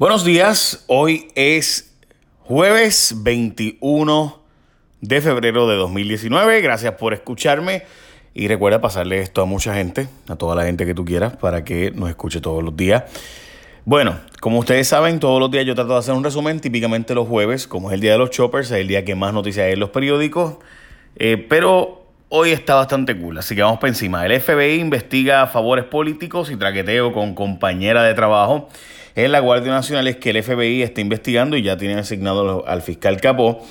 Buenos días, hoy es jueves 21 de febrero de 2019. Gracias por escucharme y recuerda pasarle esto a mucha gente, a toda la gente que tú quieras, para que nos escuche todos los días. Bueno, como ustedes saben, todos los días yo trato de hacer un resumen, típicamente los jueves, como es el día de los choppers, es el día que más noticias hay en los periódicos, eh, pero hoy está bastante cool, así que vamos para encima. El FBI investiga favores políticos y traqueteo con compañera de trabajo en la Guardia Nacional es que el FBI está investigando y ya tiene asignado al fiscal Capó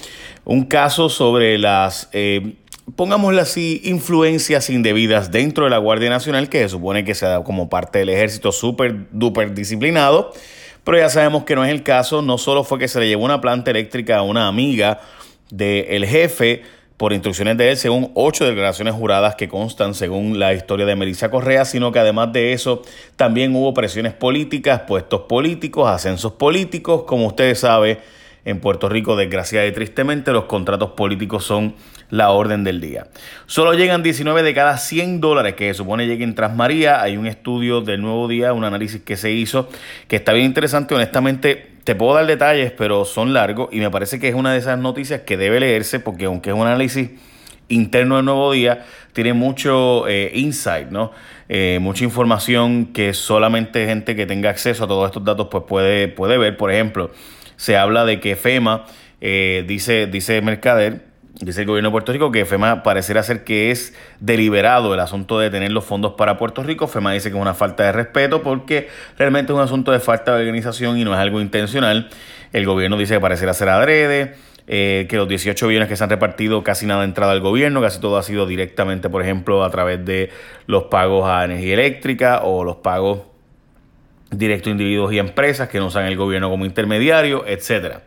un caso sobre las, eh, pongámoslo así, influencias indebidas dentro de la Guardia Nacional, que se supone que se da como parte del ejército súper, duper disciplinado, pero ya sabemos que no es el caso. No solo fue que se le llevó una planta eléctrica a una amiga del jefe, por instrucciones de él, según ocho declaraciones juradas que constan según la historia de Melissa Correa, sino que además de eso también hubo presiones políticas, puestos políticos, ascensos políticos, como ustedes saben en Puerto Rico, desgraciadamente y tristemente, los contratos políticos son la orden del día. Solo llegan 19 de cada 100 dólares que se supone lleguen tras María. Hay un estudio del nuevo día, un análisis que se hizo, que está bien interesante. Honestamente, te puedo dar detalles, pero son largos y me parece que es una de esas noticias que debe leerse porque aunque es un análisis interno del nuevo día, tiene mucho eh, insight, ¿no? Eh, mucha información que solamente gente que tenga acceso a todos estos datos pues puede, puede ver. Por ejemplo, se habla de que FEMA, eh, dice, dice Mercader, dice el gobierno de Puerto Rico, que FEMA parecerá ser que es deliberado el asunto de tener los fondos para Puerto Rico. FEMA dice que es una falta de respeto porque realmente es un asunto de falta de organización y no es algo intencional. El gobierno dice que parecerá ser adrede. Eh, que los 18 billones que se han repartido casi nada ha entrado al gobierno, casi todo ha sido directamente, por ejemplo, a través de los pagos a energía eléctrica o los pagos directo a individuos y empresas que no usan el gobierno como intermediario, etcétera.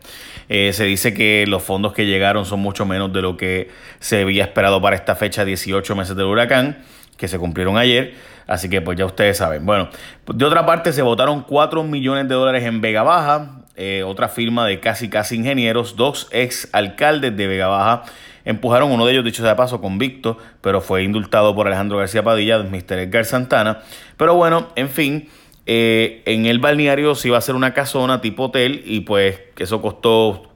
Eh, se dice que los fondos que llegaron son mucho menos de lo que se había esperado para esta fecha, 18 meses del huracán, que se cumplieron ayer. Así que pues ya ustedes saben. Bueno, de otra parte se votaron 4 millones de dólares en Vega Baja, eh, otra firma de casi casi ingenieros, dos ex alcaldes de Vega Baja empujaron, uno de ellos dicho sea de paso convicto, pero fue indultado por Alejandro García Padilla, Mr. Edgar Santana. Pero bueno, en fin, eh, en el balneario se iba a hacer una casona tipo hotel y pues eso costó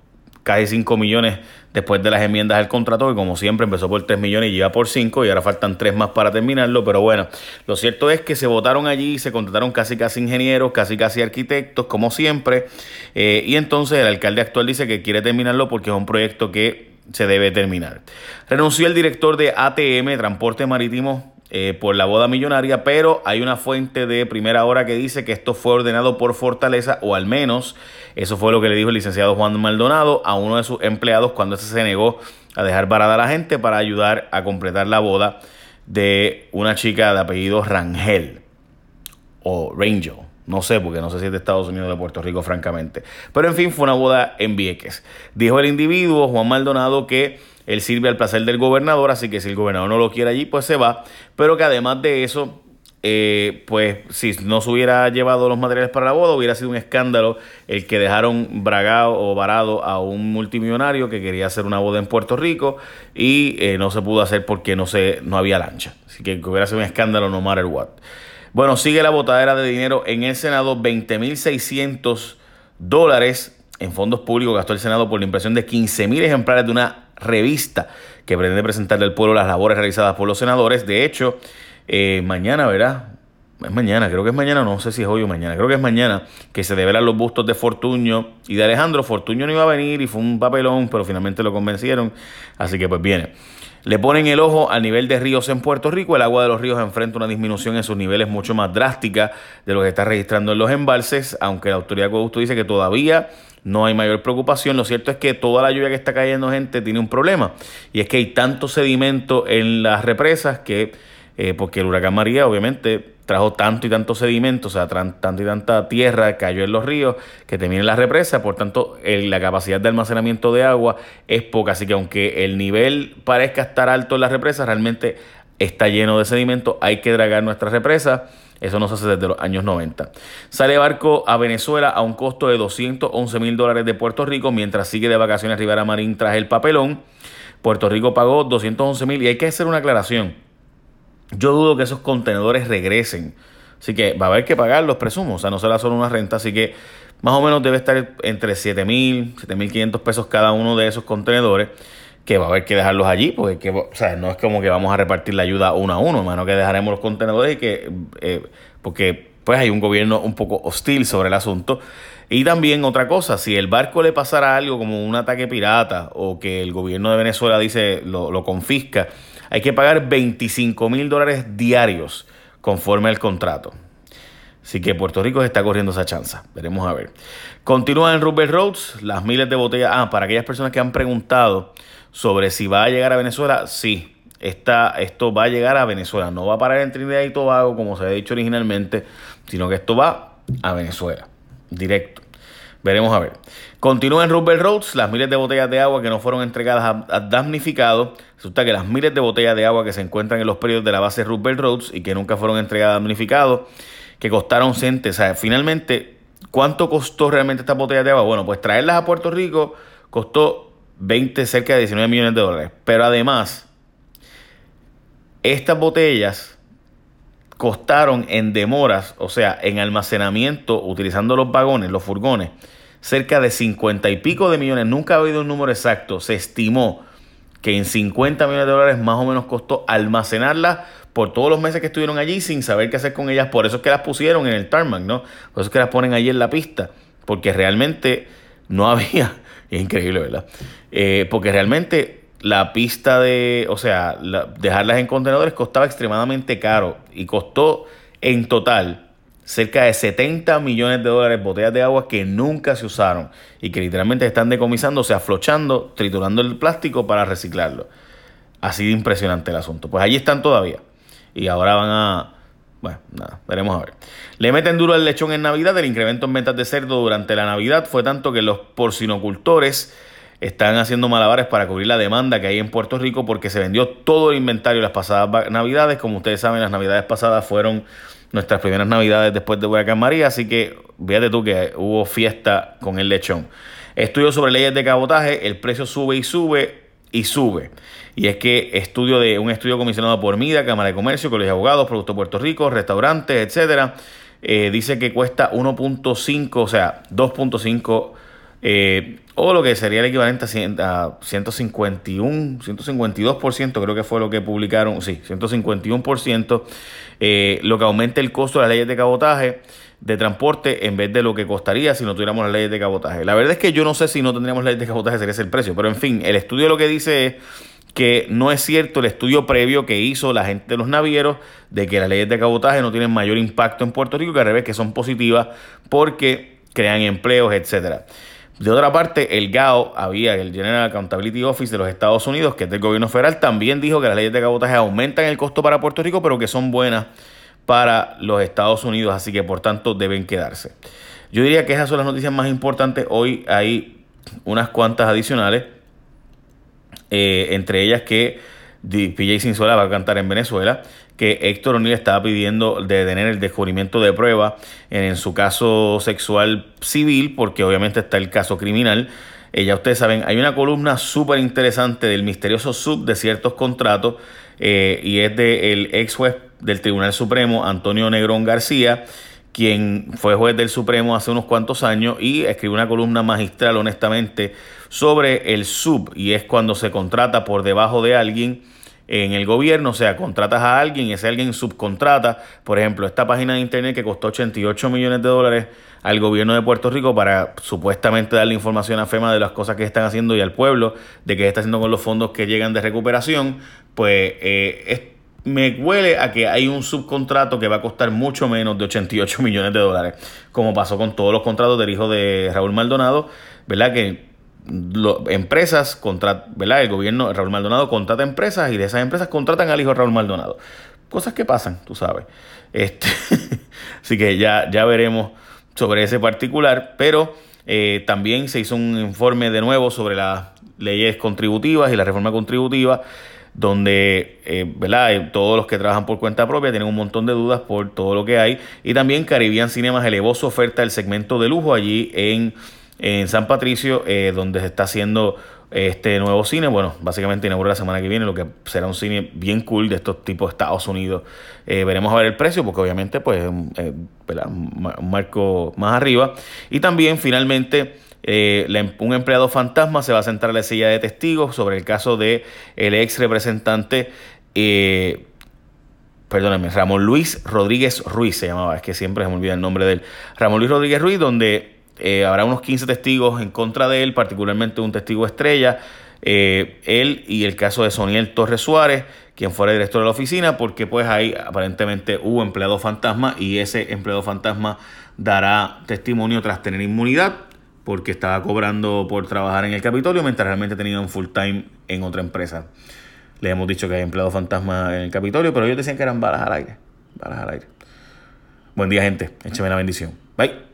casi 5 millones después de las enmiendas del contrato, que como siempre empezó por 3 millones y iba por 5 y ahora faltan 3 más para terminarlo, pero bueno, lo cierto es que se votaron allí, se contrataron casi casi ingenieros, casi casi arquitectos, como siempre, eh, y entonces el alcalde actual dice que quiere terminarlo porque es un proyecto que se debe terminar. Renunció el director de ATM, Transporte Marítimo, eh, por la boda millonaria, pero hay una fuente de primera hora que dice que esto fue ordenado por Fortaleza, o al menos eso fue lo que le dijo el licenciado Juan Maldonado a uno de sus empleados cuando ese se negó a dejar varada a la gente para ayudar a completar la boda de una chica de apellido Rangel o Rangel. No sé, porque no sé si es de Estados Unidos o de Puerto Rico, francamente. Pero en fin, fue una boda en Vieques. Dijo el individuo, Juan Maldonado, que él sirve al placer del gobernador, así que si el gobernador no lo quiere allí, pues se va. Pero que además de eso, eh, pues si no se hubiera llevado los materiales para la boda, hubiera sido un escándalo el que dejaron bragado o varado a un multimillonario que quería hacer una boda en Puerto Rico y eh, no se pudo hacer porque no, se, no había lancha. Así que hubiera sido un escándalo no matter what. Bueno, sigue la botadera de dinero en el Senado, 20.600 dólares en fondos públicos gastó el Senado por la impresión de 15.000 ejemplares de una revista que pretende presentarle al pueblo las labores realizadas por los senadores. De hecho, eh, mañana, ¿verdad? Es mañana, creo que es mañana, no sé si es hoy o mañana, creo que es mañana que se develan los bustos de Fortuño y de Alejandro. Fortuño no iba a venir y fue un papelón, pero finalmente lo convencieron, así que pues viene. Le ponen el ojo al nivel de ríos en Puerto Rico. El agua de los ríos enfrenta una disminución en sus niveles mucho más drástica de lo que está registrando en los embalses, aunque la autoridad de dice que todavía no hay mayor preocupación. Lo cierto es que toda la lluvia que está cayendo, gente, tiene un problema. Y es que hay tanto sedimento en las represas que, eh, porque el huracán María obviamente trajo tanto y tanto sedimento, o sea, tanto y tanta tierra cayó en los ríos que termina las represas, por tanto, la capacidad de almacenamiento de agua es poca. Así que aunque el nivel parezca estar alto en las represas, realmente está lleno de sedimento, hay que dragar nuestras represas eso no se hace desde los años 90. Sale barco a Venezuela a un costo de 211 mil dólares de Puerto Rico mientras sigue de vacaciones Rivera Marín tras el papelón. Puerto Rico pagó 211 mil y hay que hacer una aclaración. Yo dudo que esos contenedores regresen. Así que va a haber que pagarlos, presumo. O sea, no será solo una renta. Así que más o menos debe estar entre 7 mil, 7 mil 500 pesos cada uno de esos contenedores que va a haber que dejarlos allí, porque o sea, no es como que vamos a repartir la ayuda uno a uno, hermano, que dejaremos los contenedores y que, eh, porque pues hay un gobierno un poco hostil sobre el asunto. Y también otra cosa, si el barco le pasara algo como un ataque pirata o que el gobierno de Venezuela dice lo, lo confisca, hay que pagar 25 mil dólares diarios conforme al contrato. Así que Puerto Rico está corriendo esa chanza. Veremos a ver. Continúan en Rupert Roads las miles de botellas. Ah, para aquellas personas que han preguntado sobre si va a llegar a Venezuela, sí. esto va a llegar a Venezuela. No va a parar en Trinidad y Tobago, como se ha dicho originalmente, sino que esto va a Venezuela. Directo. Veremos a ver. Continúa en Rupert Roads las miles de botellas de agua que no fueron entregadas a, damnificados. Resulta que las miles de botellas de agua que se encuentran en los periodos de la base Rupert Roads y que nunca fueron entregadas a damnificados que costaron centes. O sea, finalmente, ¿cuánto costó realmente esta botella de agua? Bueno, pues traerlas a Puerto Rico costó 20, cerca de 19 millones de dólares. Pero además, estas botellas costaron en demoras, o sea, en almacenamiento, utilizando los vagones, los furgones, cerca de 50 y pico de millones. Nunca ha habido un número exacto. Se estimó que en 50 millones de dólares más o menos costó almacenarlas por todos los meses que estuvieron allí sin saber qué hacer con ellas. Por eso es que las pusieron en el tarmac, ¿no? Por eso es que las ponen allí en la pista. Porque realmente no había. Es increíble, ¿verdad? Eh, porque realmente la pista de. O sea, dejarlas en contenedores costaba extremadamente caro. Y costó en total cerca de 70 millones de dólares botellas de agua que nunca se usaron y que literalmente están decomisándose, aflochando, triturando el plástico para reciclarlo. Así de impresionante el asunto. Pues allí están todavía y ahora van a... Nada, veremos a ver. Le meten duro el lechón en Navidad. El incremento en ventas de cerdo durante la Navidad fue tanto que los porcinocultores están haciendo malabares para cubrir la demanda que hay en Puerto Rico porque se vendió todo el inventario las pasadas Navidades. Como ustedes saben, las Navidades pasadas fueron nuestras primeras Navidades después de Huracán María, así que fíjate tú que hubo fiesta con el lechón. Estudio sobre leyes de cabotaje, el precio sube y sube y sube. Y es que estudio de un estudio comisionado por MIDA, Cámara de Comercio, Colegio de Abogados, Producto Puerto Rico, restaurantes, etcétera, eh, dice que cuesta 1.5, o sea, 2.5 eh, o lo que sería el equivalente a, 151, 152%, creo que fue lo que publicaron, sí, 151%, eh, lo que aumenta el costo de las leyes de cabotaje de transporte en vez de lo que costaría si no tuviéramos las leyes de cabotaje. La verdad es que yo no sé si no tendríamos leyes de cabotaje sería ese el precio, pero en fin, el estudio lo que dice es que no es cierto el estudio previo que hizo la gente de los navieros de que las leyes de cabotaje no tienen mayor impacto en Puerto Rico, que al revés, que son positivas porque crean empleos, etcétera. De otra parte, el GAO, había el General Accountability Office de los Estados Unidos, que es del gobierno federal, también dijo que las leyes de cabotaje aumentan el costo para Puerto Rico, pero que son buenas para los Estados Unidos, así que por tanto deben quedarse. Yo diría que esas son las noticias más importantes. Hoy hay unas cuantas adicionales. Eh, entre ellas que PJ Sinzuela va a cantar en Venezuela, que Héctor O'Neill estaba pidiendo de tener el descubrimiento de prueba en, su caso sexual civil, porque obviamente está el caso criminal. Eh, ya ustedes saben, hay una columna súper interesante del misterioso sub de ciertos contratos eh, y es del ex juez del Tribunal Supremo, Antonio Negrón García, quien fue juez del Supremo hace unos cuantos años y escribió una columna magistral, honestamente, sobre el sub, y es cuando se contrata por debajo de alguien en el gobierno, o sea, contratas a alguien y ese alguien subcontrata, por ejemplo, esta página de internet que costó 88 millones de dólares al gobierno de Puerto Rico para supuestamente darle información a FEMA de las cosas que están haciendo y al pueblo de qué está haciendo con los fondos que llegan de recuperación, pues eh, es me huele a que hay un subcontrato que va a costar mucho menos de 88 millones de dólares, como pasó con todos los contratos del hijo de Raúl Maldonado, ¿verdad? Que empresas, contra, ¿verdad? El gobierno, Raúl Maldonado contrata empresas y de esas empresas contratan al hijo de Raúl Maldonado. Cosas que pasan, tú sabes. Este, así que ya, ya veremos sobre ese particular, pero eh, también se hizo un informe de nuevo sobre las leyes contributivas y la reforma contributiva donde eh, ¿verdad? Eh, todos los que trabajan por cuenta propia tienen un montón de dudas por todo lo que hay. Y también Caribbean Cinemas elevó su oferta del segmento de lujo allí en en San Patricio, eh, donde se está haciendo este nuevo cine. Bueno, básicamente inaugura la semana que viene, lo que será un cine bien cool de estos tipos de Estados Unidos. Eh, veremos a ver el precio, porque obviamente, pues, eh, un marco más arriba. Y también, finalmente. Em, un empleado fantasma se va a sentar en la silla de testigos sobre el caso de el ex representante eh, Ramón Luis Rodríguez Ruiz se llamaba, es que siempre se me olvida el nombre de él. Ramón Luis Rodríguez Ruiz, donde eh, habrá unos 15 testigos en contra de él, particularmente un testigo estrella, eh, él y el caso de Soniel Torres Suárez, quien fuera director de la oficina, porque pues ahí aparentemente hubo empleado fantasma y ese empleado fantasma dará testimonio tras tener inmunidad porque estaba cobrando por trabajar en el Capitolio mientras realmente tenía un full time en otra empresa. Les hemos dicho que hay empleado fantasma en el Capitolio, pero ellos decían que eran balas al aire. Balas al aire. Buen día, gente. Écheme la bendición. Bye.